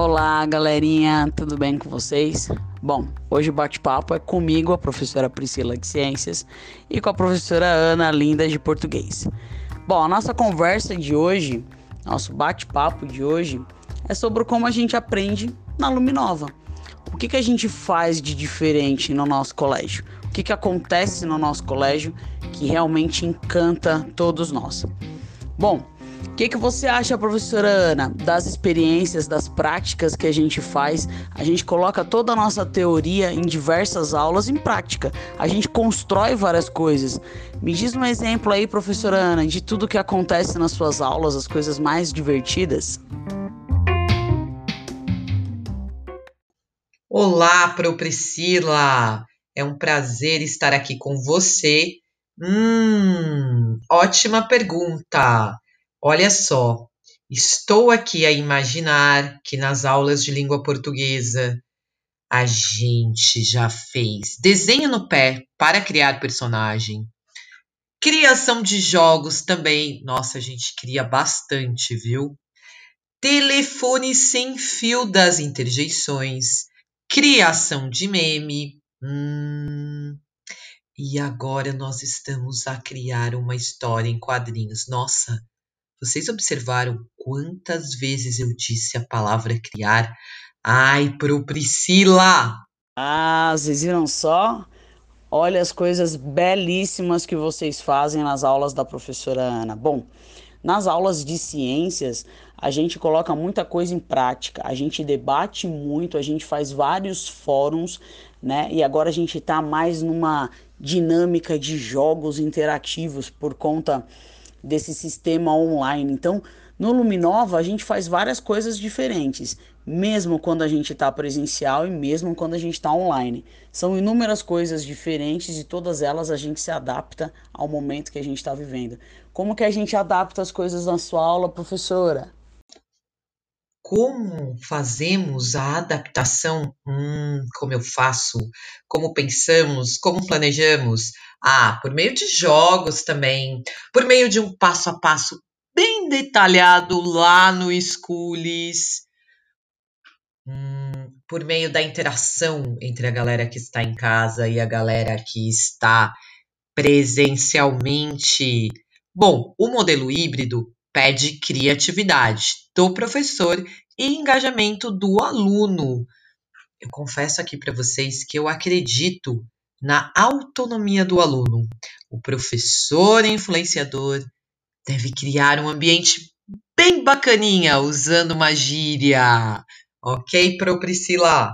Olá, galerinha, tudo bem com vocês? Bom, hoje o bate-papo é comigo, a professora Priscila de Ciências, e com a professora Ana Linda de Português. Bom, a nossa conversa de hoje, nosso bate-papo de hoje, é sobre como a gente aprende na Luminova. O que, que a gente faz de diferente no nosso colégio? O que, que acontece no nosso colégio que realmente encanta todos nós? Bom, o que, que você acha, professora Ana, das experiências, das práticas que a gente faz? A gente coloca toda a nossa teoria em diversas aulas em prática. A gente constrói várias coisas. Me diz um exemplo aí, professora Ana, de tudo que acontece nas suas aulas, as coisas mais divertidas. Olá, Pro Priscila! É um prazer estar aqui com você. Hum, ótima pergunta! Olha só, estou aqui a imaginar que nas aulas de língua portuguesa a gente já fez desenho no pé para criar personagem. Criação de jogos também. Nossa, a gente cria bastante, viu? Telefone sem fio das interjeições. Criação de meme. Hum, e agora nós estamos a criar uma história em quadrinhos. Nossa, vocês observaram quantas vezes eu disse a palavra criar? Ai, pro Priscila! Ah, vocês viram só? Olha as coisas belíssimas que vocês fazem nas aulas da professora Ana. Bom, nas aulas de ciências, a gente coloca muita coisa em prática, a gente debate muito, a gente faz vários fóruns, né? E agora a gente está mais numa dinâmica de jogos interativos por conta desse sistema online. Então, no Luminova a gente faz várias coisas diferentes, mesmo quando a gente está presencial e mesmo quando a gente está online. São inúmeras coisas diferentes e todas elas a gente se adapta ao momento que a gente está vivendo. Como que a gente adapta as coisas na sua aula, professora? Como fazemos a adaptação? Hum, como eu faço? Como pensamos? Como planejamos? Ah, por meio de jogos também, por meio de um passo a passo bem detalhado lá no Schools, hum, por meio da interação entre a galera que está em casa e a galera que está presencialmente. Bom, o modelo híbrido pede criatividade do professor e engajamento do aluno. Eu confesso aqui para vocês que eu acredito na autonomia do aluno. O professor influenciador deve criar um ambiente bem bacaninha usando uma gíria. Ok, Pro Priscila?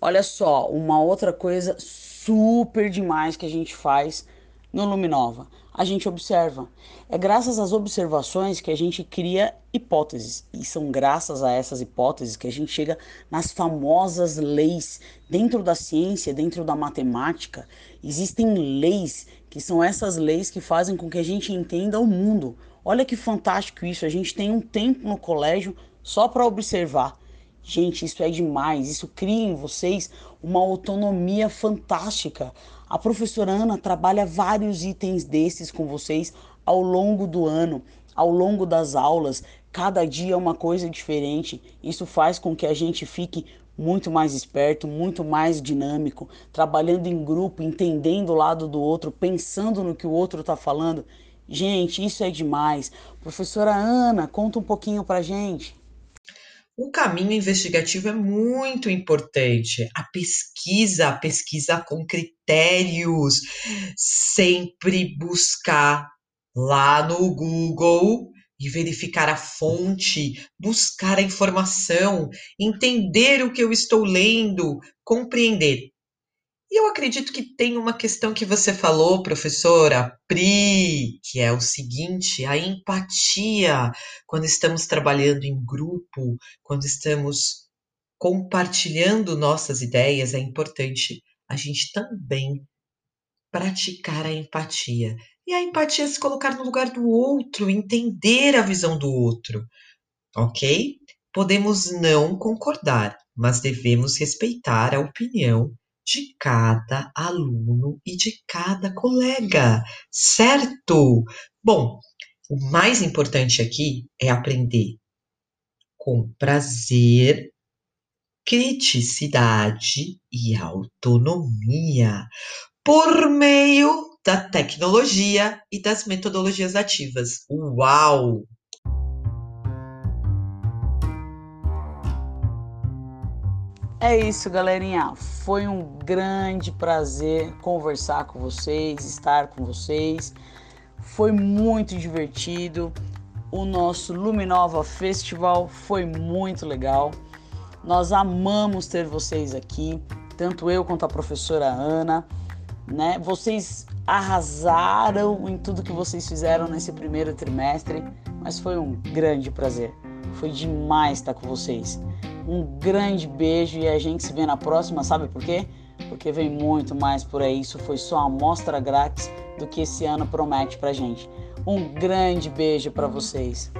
Olha só, uma outra coisa super demais que a gente faz no Luminova a gente observa. É graças às observações que a gente cria hipóteses. E são graças a essas hipóteses que a gente chega nas famosas leis. Dentro da ciência, dentro da matemática, existem leis que são essas leis que fazem com que a gente entenda o mundo. Olha que fantástico isso. A gente tem um tempo no colégio só para observar. Gente, isso é demais. Isso cria em vocês uma autonomia fantástica. A professora Ana trabalha vários itens desses com vocês ao longo do ano, ao longo das aulas. Cada dia é uma coisa diferente. Isso faz com que a gente fique muito mais esperto, muito mais dinâmico, trabalhando em grupo, entendendo o lado do outro, pensando no que o outro está falando. Gente, isso é demais. Professora Ana, conta um pouquinho para gente. O caminho investigativo é muito importante. A pesquisa, a pesquisa com critérios, sempre buscar lá no Google e verificar a fonte, buscar a informação, entender o que eu estou lendo, compreender. E eu acredito que tem uma questão que você falou, professora Pri, que é o seguinte: a empatia. Quando estamos trabalhando em grupo, quando estamos compartilhando nossas ideias, é importante a gente também praticar a empatia. E a empatia é se colocar no lugar do outro, entender a visão do outro. Ok? Podemos não concordar, mas devemos respeitar a opinião de cada aluno e de cada colega, certo? Bom, o mais importante aqui é aprender com prazer criticidade e autonomia por meio da tecnologia e das metodologias ativas. Uau! É isso, galerinha. Foi um grande prazer conversar com vocês, estar com vocês. Foi muito divertido. O nosso Luminova Festival foi muito legal. Nós amamos ter vocês aqui, tanto eu quanto a professora Ana, né? Vocês arrasaram em tudo que vocês fizeram nesse primeiro trimestre, mas foi um grande prazer. Foi demais estar com vocês. Um grande beijo e a gente se vê na próxima, sabe por quê? Porque vem muito mais por aí. Isso foi só a amostra grátis do que esse ano promete pra gente. Um grande beijo para vocês.